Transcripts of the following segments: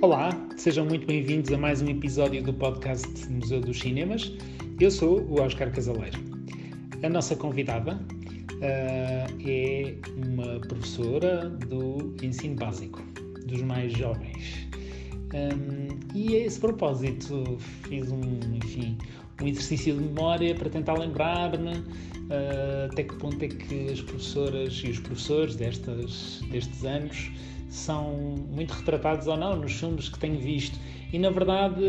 Olá, sejam muito bem-vindos a mais um episódio do podcast Museu dos Cinemas. Eu sou o Oscar Casaleiro. A nossa convidada uh, é uma professora do ensino básico, dos mais jovens. Um, e a esse propósito fiz um, enfim, um exercício de memória para tentar lembrar-me uh, até que ponto é que as professoras e os professores destas, destes anos são muito retratados ou não nos filmes que tenho visto. E na verdade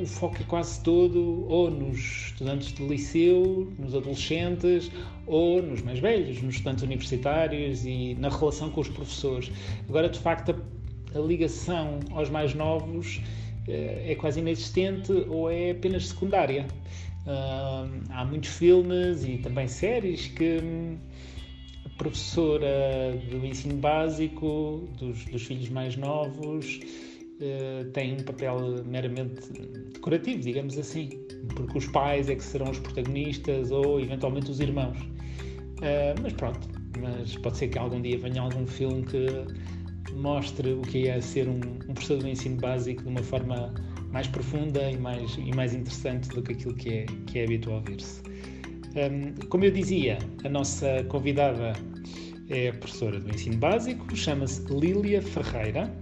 o foco é quase todo ou nos estudantes de liceu, nos adolescentes, ou nos mais velhos, nos estudantes universitários e na relação com os professores. Agora, de facto, a, a ligação aos mais novos eh, é quase inexistente ou é apenas secundária. Há muitos filmes e também séries que hum, professora do ensino básico, dos, dos filhos mais novos, uh, tem um papel meramente decorativo, digamos assim, porque os pais é que serão os protagonistas ou eventualmente os irmãos. Uh, mas pronto, mas pode ser que algum dia venha algum filme que mostre o que é ser um, um professor do ensino básico de uma forma mais profunda e mais, e mais interessante do que aquilo que é, que é habitual ver-se. Como eu dizia, a nossa convidada é professora do ensino básico, chama-se Lília Ferreira.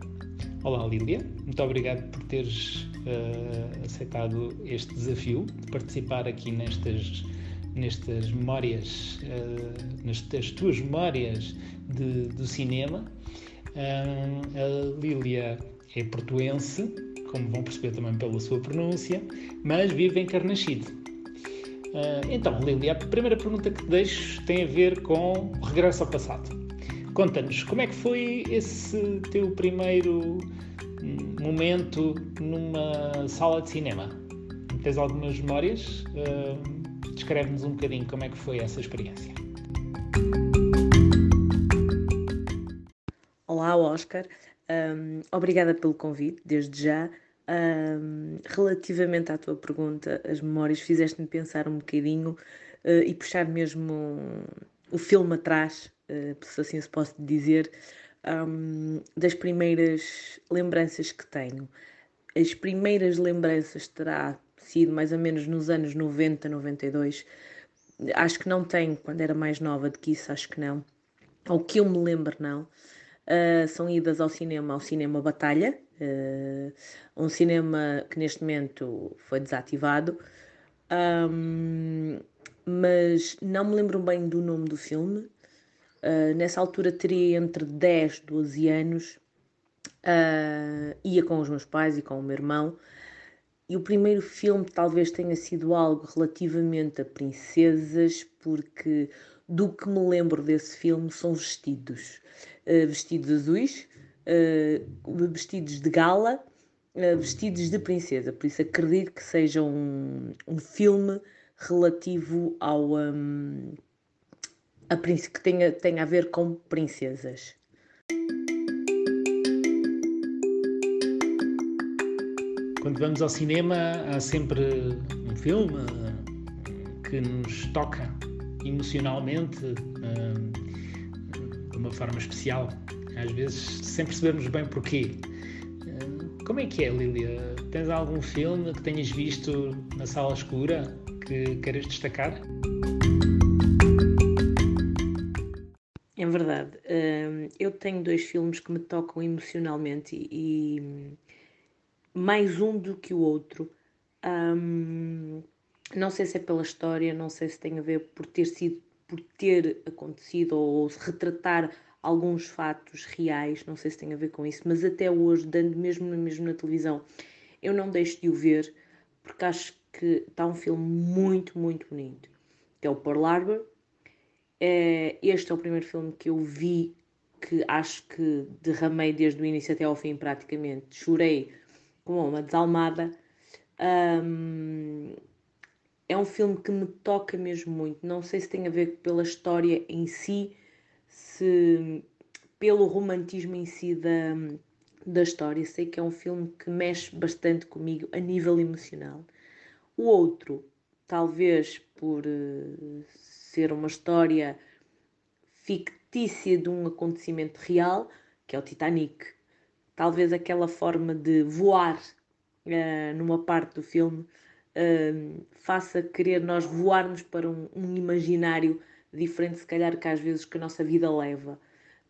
Olá, Lília, muito obrigado por teres uh, aceitado este desafio de participar aqui nestas, nestas memórias, uh, nestas tuas memórias de, do cinema. Uh, a Lília é portuense, como vão perceber também pela sua pronúncia, mas vive em Carnaxide. Uh, então, Lili, a primeira pergunta que te deixo tem a ver com o regresso ao passado. Conta-nos, como é que foi esse teu primeiro hum, momento numa sala de cinema? Tens algumas memórias? Uh, Descreve-nos um bocadinho como é que foi essa experiência. Olá, Oscar. Um, obrigada pelo convite, desde já. Um, relativamente à tua pergunta, as memórias fizeste-me pensar um bocadinho uh, e puxar mesmo o filme atrás, uh, se assim se posso dizer, um, das primeiras lembranças que tenho. As primeiras lembranças terá sido mais ou menos nos anos 90, 92. Acho que não tenho, quando era mais nova do que isso, acho que não. Ao que eu me lembro, não. Uh, são idas ao cinema, ao cinema Batalha, Uh, um cinema que neste momento foi desativado, um, mas não me lembro bem do nome do filme. Uh, nessa altura teria entre 10 e 12 anos, ia com os meus pais e com o meu irmão. E o primeiro filme talvez tenha sido algo relativamente a princesas, porque do que me lembro desse filme são vestidos. Uh, vestidos azuis, uh, vestidos de gala, uh, vestidos de princesa. Por isso acredito que seja um, um filme relativo ao. Um, a, que tenha, tenha a ver com princesas. Quando vamos ao cinema, há sempre um filme que nos toca emocionalmente de forma especial às vezes sem percebermos bem porquê. Eh, como é que é, Lilia? Tens algum filme que tenhas visto na sala escura que queiras destacar? É verdade. Eh, eu tenho dois filmes que me tocam emocionalmente e mais um do que o outro. não sei se é pela história, não sei se tem a ver por ter sido, por ter acontecido ou retratar alguns fatos reais, não sei se tem a ver com isso, mas até hoje, dando mesmo, mesmo na televisão, eu não deixo de o ver, porque acho que está um filme muito, muito bonito, que é o Pearl Harbor. É, este é o primeiro filme que eu vi que acho que derramei desde o início até ao fim praticamente. Chorei como uma desalmada. Um, é um filme que me toca mesmo muito. Não sei se tem a ver pela história em si, se pelo romantismo em si da, da história, sei que é um filme que mexe bastante comigo a nível emocional. O outro, talvez por uh, ser uma história fictícia de um acontecimento real, que é o Titanic. talvez aquela forma de voar uh, numa parte do filme faça querer nós voarmos para um, um, imaginário diferente, se calhar, que às vezes que a nossa vida leva.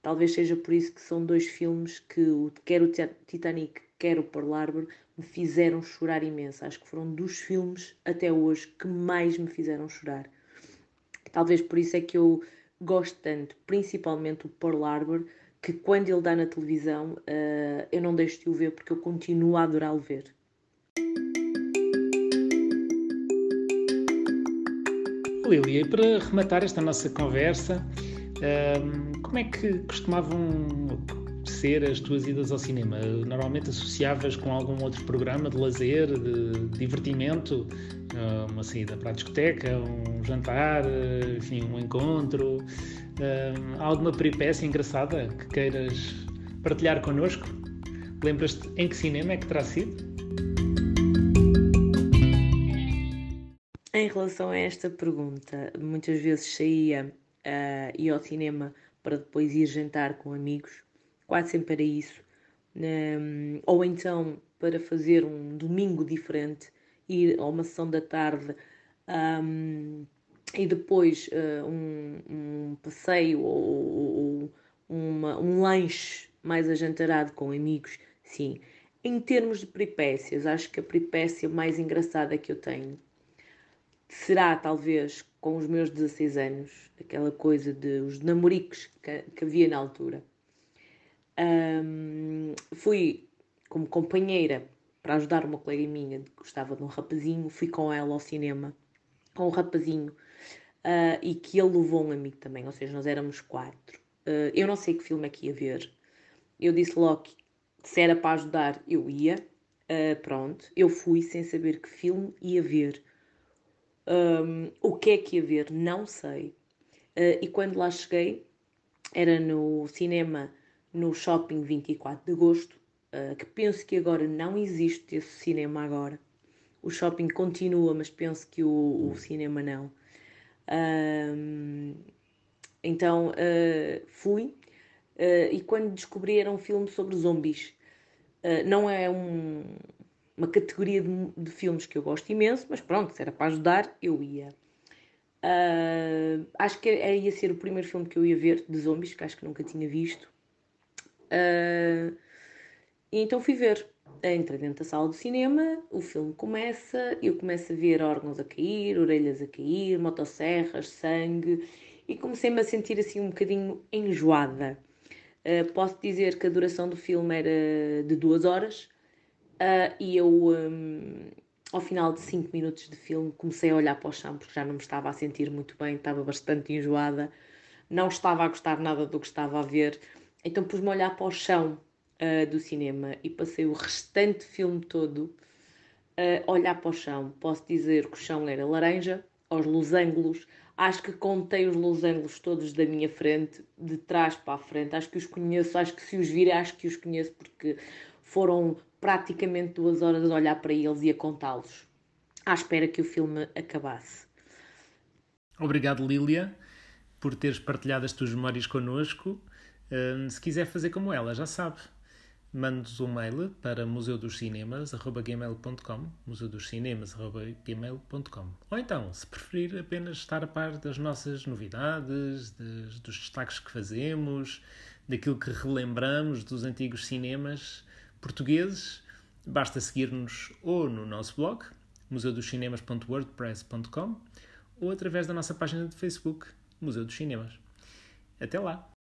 Talvez seja por isso que são dois filmes que, quer o Titanic, quer o Pearl Harbor, me fizeram chorar imenso. Acho que foram dos filmes até hoje que mais me fizeram chorar. Talvez por isso é que eu gosto tanto, principalmente o Pearl Harbor, que quando ele dá na televisão uh, eu não deixo de o ver porque eu continuo a adorá-lo ver. Lilia, e para rematar esta nossa conversa, uh, como é que costumavam ser as tuas idas ao cinema? Normalmente associavas com algum outro programa de lazer, de divertimento, ah, uma saída para a discoteca, um jantar, enfim, um encontro? Há alguma peripécia engraçada que queiras partilhar connosco? Lembras-te em que cinema é que terá sido? Em relação a esta pergunta, muitas vezes saía uh, ia ao cinema para depois ir jantar com amigos, quase sempre era isso. Um, ou então para fazer um domingo diferente, ir a uma sessão da tarde um, e depois uh, um, um, passeio ou, ou uma, um lanche mais ajantarado com amigos, sim. Em termos de peripécias, acho que a peripécia mais engraçada que eu tenho será talvez com os meus 16 anos, aquela coisa de os namoricos que, que havia na altura. Um, fui como companheira para ajudar uma colega minha que gostava de um rapazinho, fui com ela ao cinema, com o rapazinho, uh, e que ele levou um amigo também, ou seja, nós éramos quatro. Uh, eu não sei que filme é que ia ver, eu disse logo que se era para ajudar, eu ia. Uh, pronto, eu fui sem saber que filme ia ver. Um, o que é que ia ver? Não sei. Uh, e quando lá cheguei, era no cinema no Shopping 24 de Agosto, uh, que penso que agora não existe esse cinema agora. O shopping continua, mas penso que o, o cinema não. Então uh, fui e quando descobri era um filme sobre zombies. não é um, uma categoria de, de, filmes que eu gosto imenso, mas pronto, se era para ajudar, eu ia. Uh, acho que era, ia ser o primeiro filme que eu ia ver de zombies, que acho que nunca tinha visto. Uh, e então fui ver. Entrei dentro da sala do cinema, o filme começa, eu começo a ver órgãos a cair, orelhas a cair, motosserras, sangue, e comecei-me a sentir assim um bocadinho enjoada. Uh, posso dizer que a duração do filme era de duas horas, Uh, e eu, um, ao final de 5 minutos de filme, comecei a olhar para o chão porque já não me estava a sentir muito bem, estava bastante enjoada, não estava a gostar nada do que estava a ver. Então pus-me a olhar para o chão uh, do cinema e passei o restante filme todo a olhar para o chão. Posso dizer que o chão era laranja, aos losangos. Acho que contei os losangos todos da minha frente, de trás para a frente. Acho que os conheço, acho que se os vir, acho que os conheço porque foram praticamente duas horas a olhar para eles e a contá-los, à espera que o filme acabasse. Obrigado, Lília, por teres partilhado as tuas memórias connosco. Uh, se quiser fazer como ela, já sabe. Mande-nos um mail para museudoscinemas.gmail.com museudoscinemas.gmail.com Ou então, se preferir apenas estar a par das nossas novidades, dos destaques que fazemos, daquilo que relembramos dos antigos cinemas, portugueses, basta seguir-nos ou no nosso blog, museudoscinemas.wordpress.com, ou através da nossa página de Facebook, Museu dos Cinemas. Até lá!